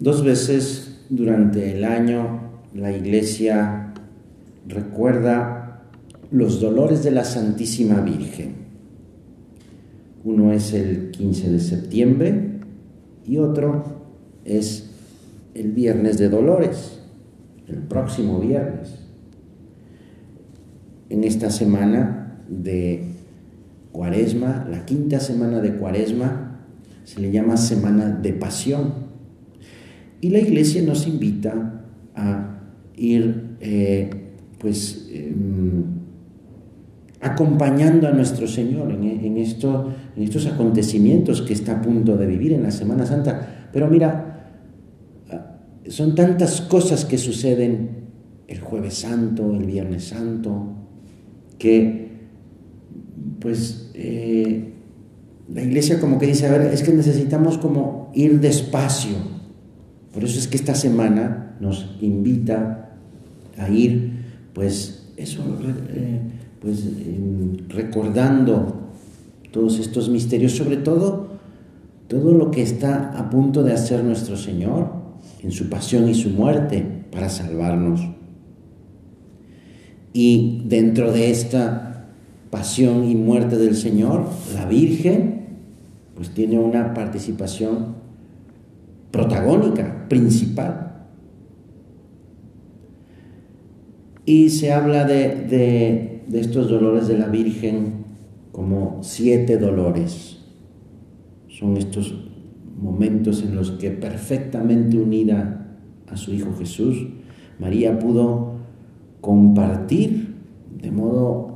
Dos veces durante el año la iglesia recuerda los dolores de la Santísima Virgen. Uno es el 15 de septiembre y otro es el viernes de dolores, el próximo viernes. En esta semana de Cuaresma, la quinta semana de Cuaresma, se le llama Semana de Pasión. Y la iglesia nos invita a ir, eh, pues, em, acompañando a nuestro Señor en, esto, en estos acontecimientos que está a punto de vivir en la Semana Santa. Pero mira, son tantas cosas que suceden el jueves santo, el viernes santo, que pues eh, la iglesia como que dice, a ver, es que necesitamos como ir despacio. Por eso es que esta semana nos invita a ir, pues eso, eh, pues recordando todos estos misterios, sobre todo todo lo que está a punto de hacer nuestro Señor en su pasión y su muerte para salvarnos. Y dentro de esta pasión y muerte del Señor, la Virgen, pues tiene una participación protagónica, principal. Y se habla de, estos dolores de la Virgen como siete dolores. Son estos momentos en los que perfectamente unida a su Hijo Jesús, María pudo compartir de modo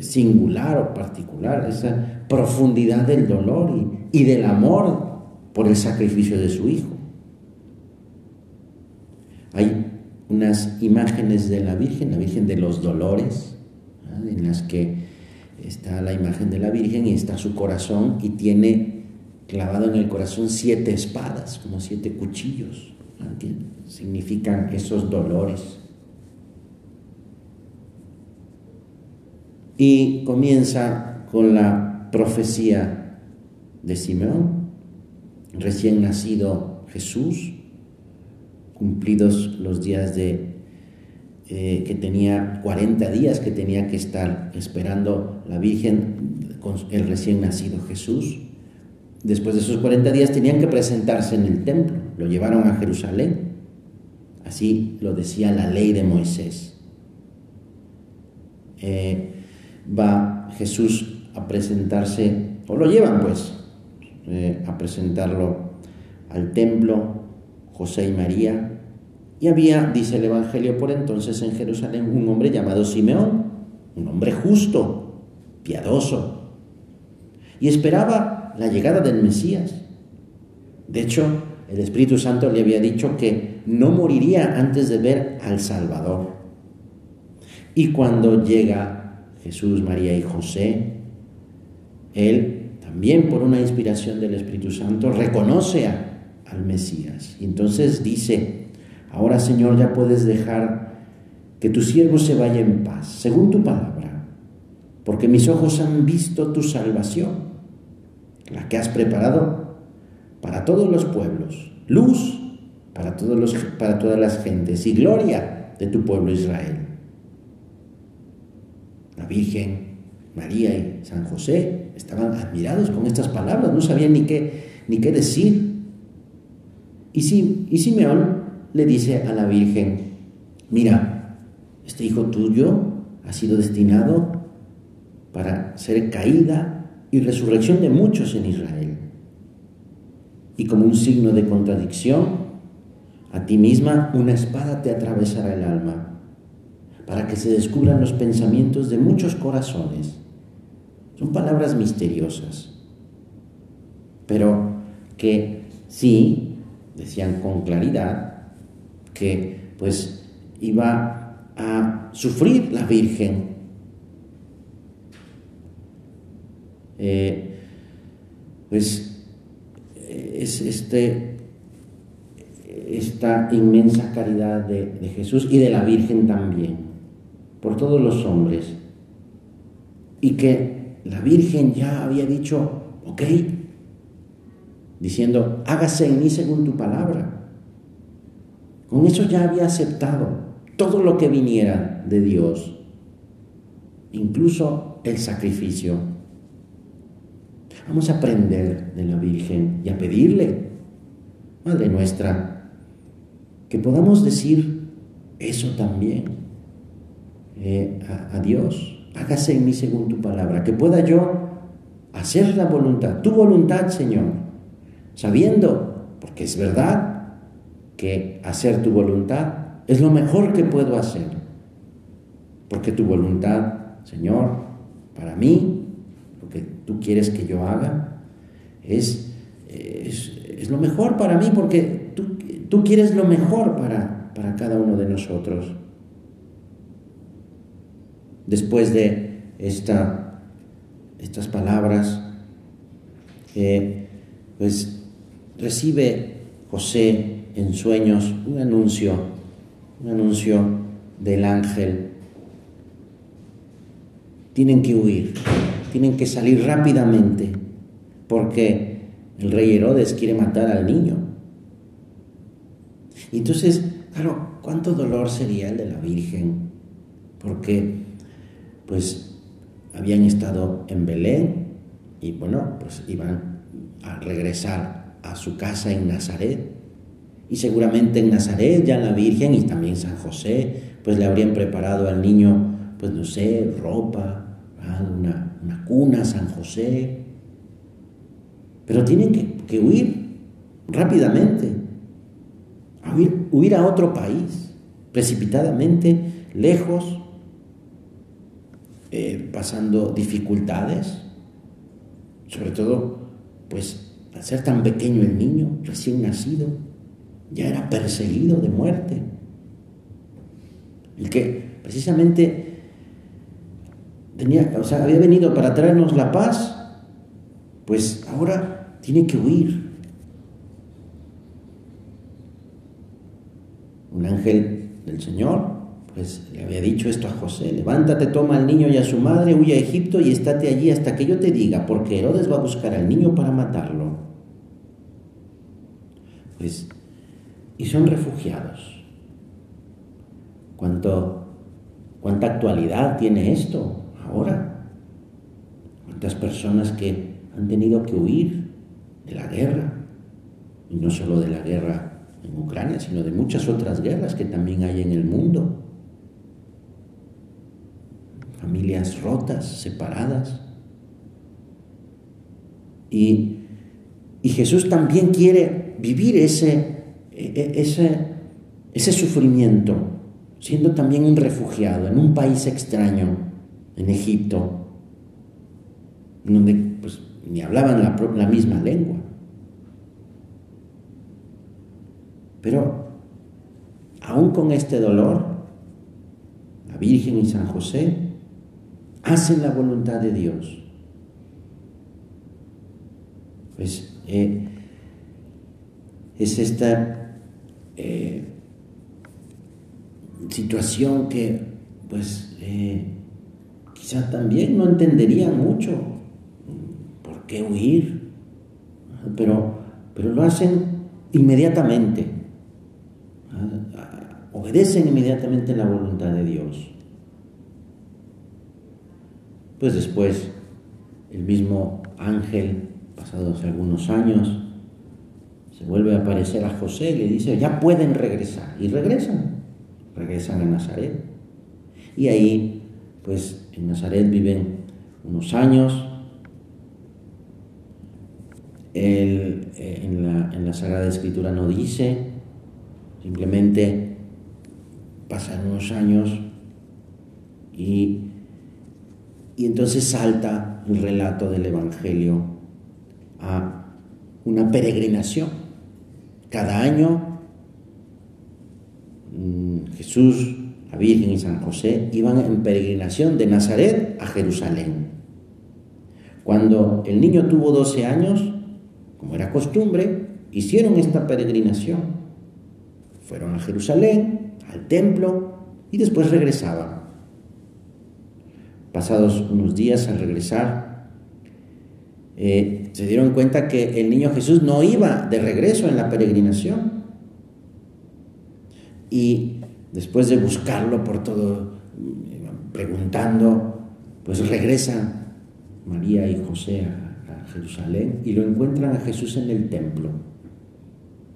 singular o particular, esa profundidad del dolor y, del amor por el sacrificio de su Hijo. Hay unas imágenes de la Virgen, la Virgen de los Dolores, en las que está la imagen de la Virgen y está su corazón y tiene clavado en el corazón siete espadas, como siete cuchillos. Significan esos dolores. y comienza con la profecía de Simeón, recién nacido Jesús, cumplidos los días de eh, que tenía 40 días que tenía que estar esperando la Virgen con el recién nacido Jesús. Después de esos 40 días tenían que presentarse en el templo, lo llevaron a Jerusalén. Así lo decía la ley de Moisés. Eh, va Jesús a presentarse, o lo llevan pues, eh, a presentarlo al templo, José y María. Y había, dice el Evangelio por entonces en Jerusalén, un hombre llamado Simeón, un hombre justo, piadoso, y esperaba la llegada del Mesías. De hecho, el Espíritu Santo le había dicho que no moriría antes de ver al Salvador. Y cuando llega Jesús, María y José, él también por una inspiración del Espíritu Santo reconoce al Mesías. Y entonces dice, ahora Señor ya puedes dejar que tu siervo se vaya en paz, según tu palabra, porque mis ojos han visto tu salvación, la que has preparado para todos los pueblos, luz para, todos los, para todas las gentes y gloria de tu pueblo Israel la Virgen, María y San José estaban admirados con estas palabras, no sabían ni qué, ni qué decir. Y, y Simeón le dice a la Virgen, mira, este hijo tuyo ha sido destinado para ser caída y resurrección de muchos en Israel. Y como un signo de contradicción, a ti misma una espada te atravesará el alma para que se descubran los pensamientos de muchos corazones. Son palabras misteriosas, pero que sí, decían con claridad, que pues iba a sufrir la Virgen. Eh, pues es este, esta inmensa caridad de Jesús y de la Virgen también por todos los hombres. Y que la Virgen ya había dicho, ok, diciendo, hágase en mí según tu palabra. Con eso ya había aceptado todo lo que viniera de Dios, incluso el sacrificio. Vamos a aprender de la Virgen y a pedirle, Madre nuestra, que podamos decir eso también eh, a, a Dios. Hágase en mí según tu palabra, que pueda yo hacer la voluntad, tu voluntad, Señor, sabiendo, porque es verdad, que hacer tu voluntad es lo mejor que puedo hacer, porque tu voluntad, Señor, para mí, lo que tú quieres que yo haga, es, es, lo mejor para mí, porque tú, tú quieres lo mejor para, para cada uno de nosotros. Después de esta, estas palabras, eh, recibe José en sueños un anuncio, un anuncio del ángel. Tienen que huir, tienen que salir rápidamente, porque el rey Herodes quiere matar al niño. Y entonces, claro, ¿cuánto dolor sería el de la Virgen? Porque, pues, habían estado en Belén y, bueno, pues iban a regresar a su casa en Nazaret. Y seguramente en Nazaret ya la Virgen y también San José, pues le habrían preparado al niño, pues no sé, ropa, una, una, cuna, San José. Pero tienen que, huir rápidamente, huir, huir a otro país, precipitadamente, lejos, eh, pasando dificultades, sobre todo, pues al ser tan pequeño el niño, recién nacido, ya era perseguido de muerte. El que precisamente tenía, o sea, había venido para traernos la paz, pues ahora tiene que huir. Un ángel del Señor, pues le había dicho esto a José, levántate, toma al niño y a su madre, huye a Egipto y estate allí hasta que yo te diga, porque Herodes va a buscar al niño para matarlo. Pues y son refugiados. ¿Cuánto, ¿Cuánta actualidad tiene esto ahora? ¿Cuántas personas que han tenido que huir de la guerra? Y no solo de la guerra en Ucrania, sino de muchas otras guerras que también hay en el mundo. Familias rotas, separadas. Y, y Jesús también quiere vivir ese e, e, ese, ese sufrimiento, siendo también un refugiado en un país extraño, en Egipto, donde pues, ni hablaban la, la misma lengua. Pero aún con este dolor, la Virgen y San José hacen la voluntad de Dios. Pues eh, es esta eh, situación que pues eh, quizá también no entenderían mucho por qué huir, pero, pero lo hacen inmediatamente, obedecen inmediatamente la voluntad de Dios. Pues después el mismo ángel, pasados algunos años, se vuelve a aparecer a José y le dice, ya pueden regresar. Y regresan, regresan a Nazaret. Y ahí, pues en Nazaret viven unos años. Eh, en, la, en la Sagrada Escritura no dice, simplemente pasan unos años y, y entonces salta el relato del Evangelio a una peregrinación cada año mm, Jesús, la Virgen y San José iban en peregrinación de Nazaret a Jerusalén. Cuando el niño tuvo 12 años, como era costumbre, hicieron esta peregrinación. Fueron a Jerusalén, al templo, y después regresaban. Pasados unos días al regresar, eh, se dieron cuenta que el niño Jesús no iba de regreso en la peregrinación. Y después de buscarlo por todo, preguntando, pues regresa María y José a, Jerusalén y lo encuentran a Jesús en el templo,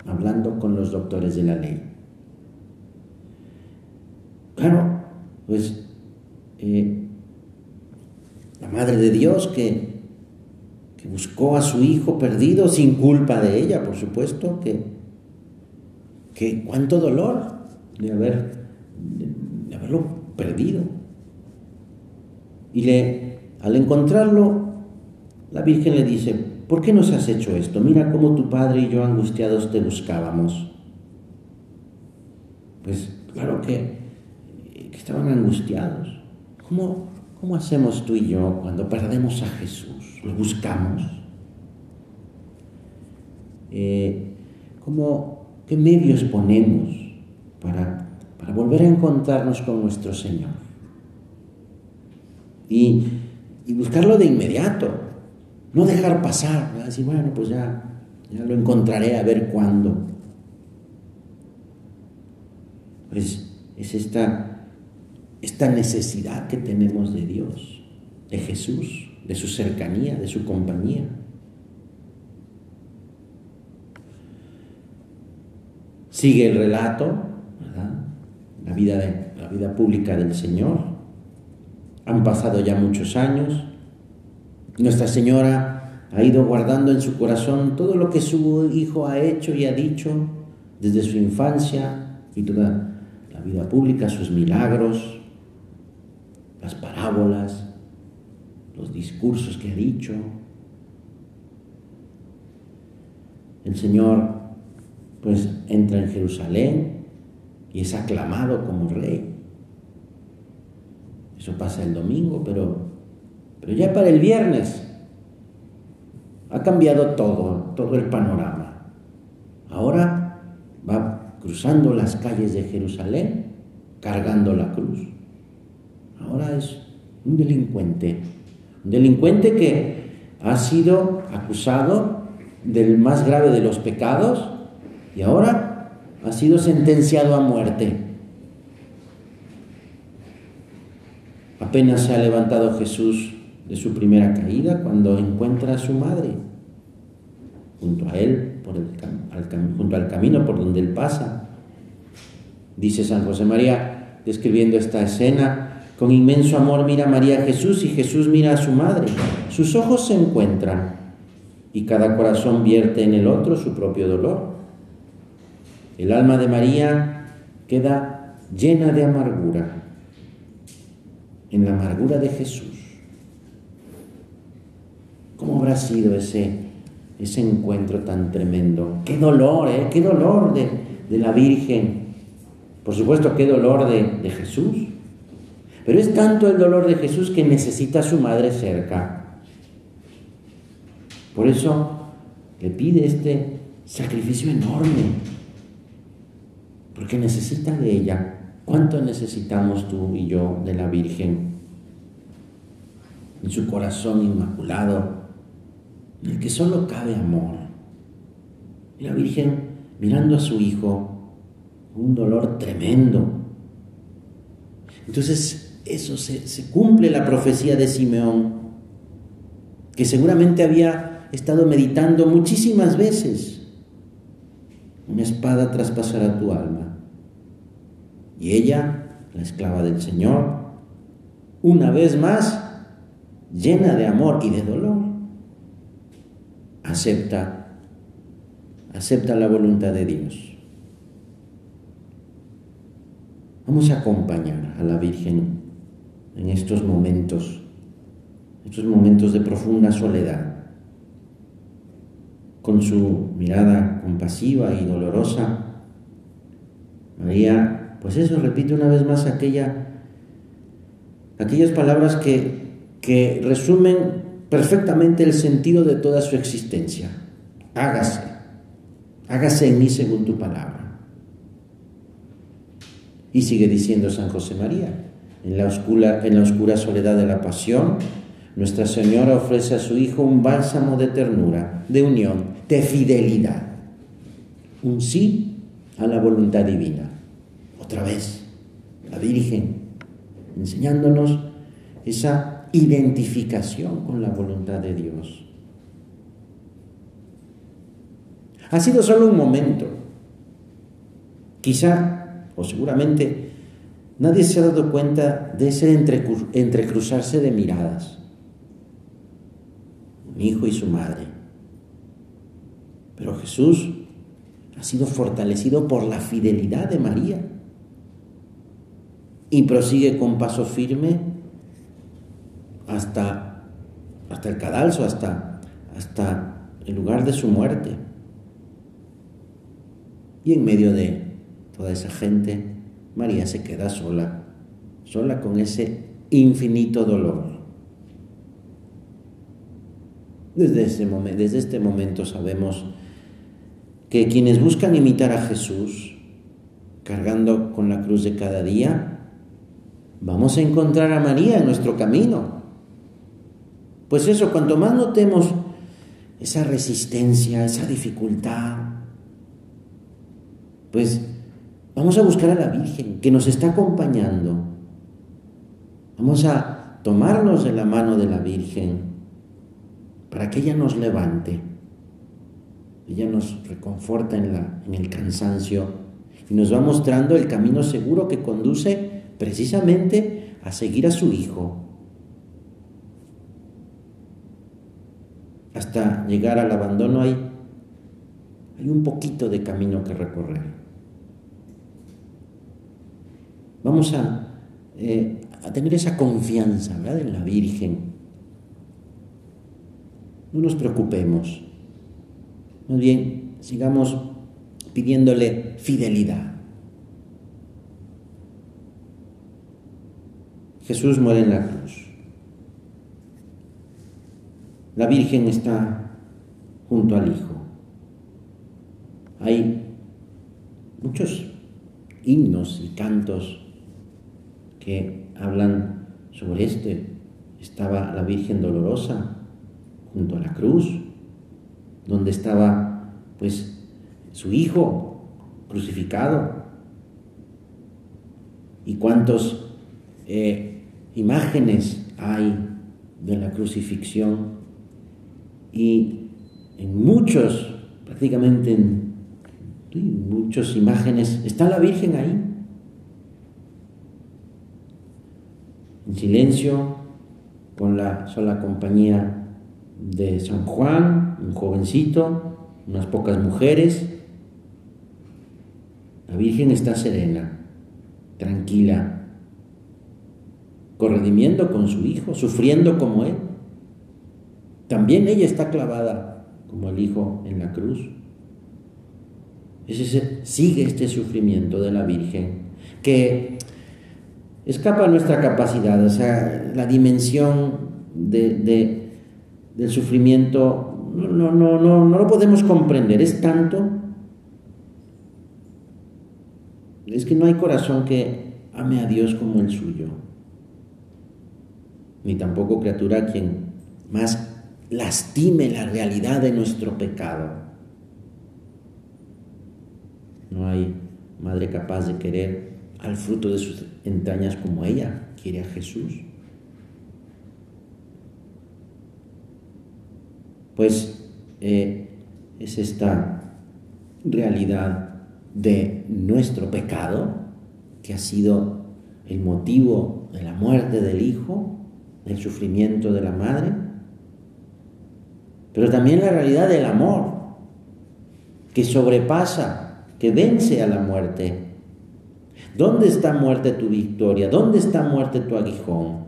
hablando con los doctores de la ley. Claro, pues eh, la Madre de Dios que, que buscó a su hijo perdido sin culpa de ella, por supuesto, que, que cuánto dolor de, haber, de, haberlo perdido. Y le, al encontrarlo, la Virgen le dice, ¿por qué nos has hecho esto? Mira cómo tu padre y yo angustiados te buscábamos. Pues claro que, que estaban angustiados. ¿Cómo, ¿Cómo hacemos tú y yo cuando perdemos a Jesús? ¿Lo buscamos? Eh, ¿cómo, ¿Qué medios ponemos para, para volver a encontrarnos con nuestro Señor? Y, y buscarlo de inmediato, no dejar pasar, decir, bueno, pues ya, ya lo encontraré a ver cuándo. Pues es esta esta necesidad que tenemos de Dios, de Jesús, de su cercanía, de su compañía. Sigue el relato, La vida, la vida pública del Señor. Han pasado ya muchos años. Nuestra Señora ha ido guardando en su corazón todo lo que su Hijo ha hecho y ha dicho desde su infancia y toda la vida pública, sus milagros, las parábolas, los discursos que ha dicho. El Señor pues entra en Jerusalén y es aclamado como rey. Eso pasa el domingo, pero, pero ya para el viernes ha cambiado todo, todo el panorama. Ahora va cruzando las calles de Jerusalén cargando la cruz ahora es un delincuente. Un delincuente que ha sido acusado del más grave de los pecados y ahora ha sido sentenciado a muerte. Apenas se ha levantado Jesús de su primera caída cuando encuentra a su madre junto a él, por el, junto al camino por donde él pasa. Dice San José María, describiendo esta escena, con inmenso amor mira María a Jesús y Jesús mira a su madre. Sus ojos se encuentran y cada corazón vierte en el otro su propio dolor. El alma de María queda llena de amargura, en la amargura de Jesús. ¿Cómo habrá sido ese, ese encuentro tan tremendo? Qué dolor, ¿eh? Qué dolor de, la Virgen. Por supuesto, qué dolor de, de Jesús. Pero es tanto el dolor de Jesús que necesita a su madre cerca. Por eso le pide este sacrificio enorme, porque necesita de ella. ¿Cuánto necesitamos tú y yo de la Virgen? En su corazón inmaculado, en el que solo cabe amor. Y la Virgen mirando a su hijo, un dolor tremendo. Entonces eso se, cumple la profecía de Simeón, que seguramente había estado meditando muchísimas veces. Una espada traspasará tu alma. Y ella, la esclava del Señor, una vez más, llena de amor y de dolor, acepta, acepta la voluntad de Dios. Vamos a acompañar a la Virgen en estos momentos, estos momentos de profunda soledad. Con su mirada compasiva y dolorosa, María, pues eso, repite una vez más aquella, aquellas palabras que, que resumen perfectamente el sentido de toda su existencia. Hágase, hágase en mí según tu palabra. Y sigue diciendo San José María, en la, oscura, soledad de la pasión, Nuestra Señora ofrece a su Hijo un bálsamo de ternura, de unión, de fidelidad. Un sí a la voluntad divina. Otra vez, la Virgen, enseñándonos esa identificación con la voluntad de Dios. Ha sido solo un momento. Quizá, o seguramente, nadie se ha dado cuenta de ese entrecruzarse de miradas. Un hijo y su madre. Pero Jesús ha sido fortalecido por la fidelidad de María y prosigue con paso firme hasta, hasta el cadalso, hasta, hasta el lugar de su muerte. Y en medio de toda esa gente, María se queda sola, sola con ese infinito dolor. Desde, desde este momento sabemos que quienes buscan imitar a Jesús, cargando con la cruz de cada día, vamos a encontrar a María en nuestro camino. Pues eso, cuanto más notemos esa resistencia, esa dificultad, pues vamos a buscar a la Virgen que nos está acompañando. Vamos a tomarnos de la mano de la Virgen para que ella nos levante. Ella nos reconforta en, el cansancio y nos va mostrando el camino seguro que conduce precisamente a seguir a su Hijo. Hasta llegar al abandono hay un poquito de camino que recorrer. Vamos a, eh, a tener esa confianza en la Virgen. No nos preocupemos. Más bien, sigamos pidiéndole fidelidad. Jesús muere en la cruz. La Virgen está junto al Hijo. Hay muchos himnos y cantos que hablan sobre este. Estaba la Virgen dolorosa junto a la cruz donde estaba pues su hijo crucificado. Y cuántas eh, imágenes hay de la crucifixión. Y en muchos, prácticamente en, muchas imágenes, está la Virgen ahí. En silencio, con la sola compañía de San Juan, un jovencito, unas pocas mujeres. La Virgen está serena, tranquila, corredimiendo con su hijo, sufriendo como él. También ella está clavada como el hijo en la cruz. Ese, sigue este sufrimiento de la Virgen que escapa a nuestra capacidad, o sea, la dimensión de, del sufrimiento no, no, no, no, no lo podemos comprender. Es tanto. Es que no hay corazón que ame a Dios como el suyo. Ni tampoco criatura quien más lastime la realidad de nuestro pecado. No hay madre capaz de querer al fruto de sus entrañas como ella quiere a Jesús. pues eh, es esta realidad de nuestro pecado, que ha sido el motivo de la muerte del hijo, del sufrimiento de la madre, pero también la realidad del amor, que sobrepasa, que vence a la muerte. ¿Dónde está muerte tu victoria? ¿Dónde está muerte tu aguijón?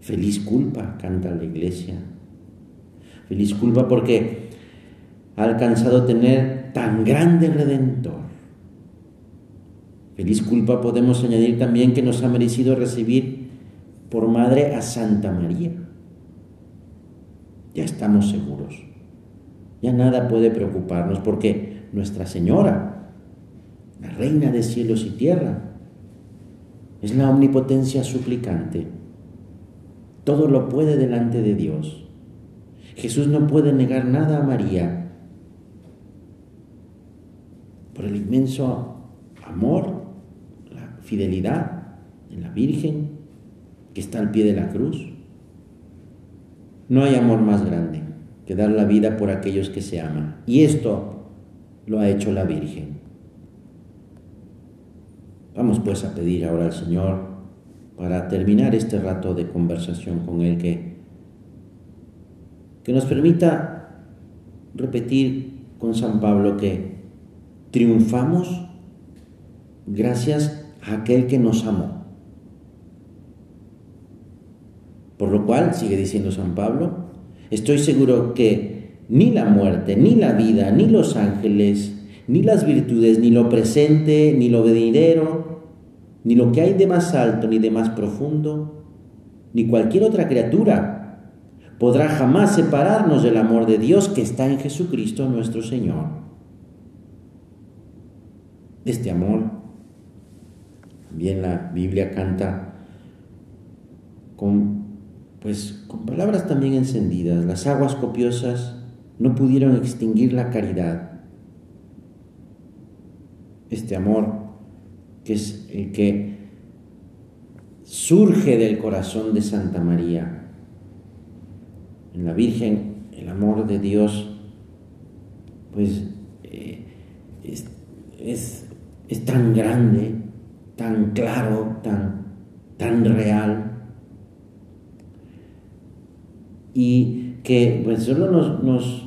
Feliz culpa, canta la iglesia. Feliz culpa porque ha alcanzado tener tan grande redentor. Feliz culpa podemos añadir también que nos ha merecido recibir por madre a Santa María. Ya estamos seguros. Ya nada puede preocuparnos porque Nuestra Señora, la Reina de cielos y tierra, es la omnipotencia suplicante. todo lo puede delante de Dios. Jesús no puede negar nada a María por el inmenso amor, la fidelidad de la Virgen que está al pie de la cruz. No hay amor más grande que dar la vida por aquellos que se aman. Y esto lo ha hecho la Virgen. Vamos pues a pedir ahora al Señor para terminar este rato de conversación con Él que, que nos permita repetir con San Pablo que triunfamos gracias a aquel que nos amó. Por lo cual, sigue diciendo San Pablo, estoy seguro que ni la muerte, ni la vida, ni los ángeles, ni las virtudes, ni lo presente, ni lo venidero, ni lo que hay de más alto, ni de más profundo, ni cualquier otra criatura podrá jamás separarnos del amor de Dios que está en Jesucristo nuestro Señor. Este amor, bien la Biblia canta con pues con palabras también encendidas, las aguas copiosas no pudieron extinguir la caridad. Este amor, que es el que surge del corazón de Santa María. En la Virgen, el amor de Dios, pues eh, es, es tan grande, tan claro, tan, tan real y que pues solo nos,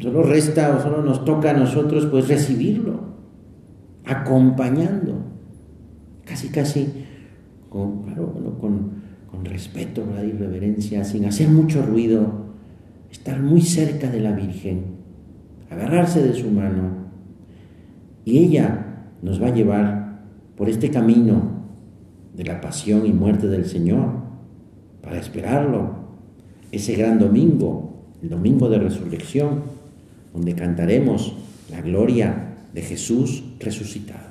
solo resta o solo nos toca a nosotros pues recibirlo, acompañando, casi casi con, con, respeto y reverencia, sin hacer mucho ruido, estar muy cerca de la Virgen, agarrarse de su mano y ella nos va a llevar por este camino de la pasión y muerte del Señor para esperarlo ese gran domingo, el domingo de resurrección, donde cantaremos la gloria de Jesús resucitado.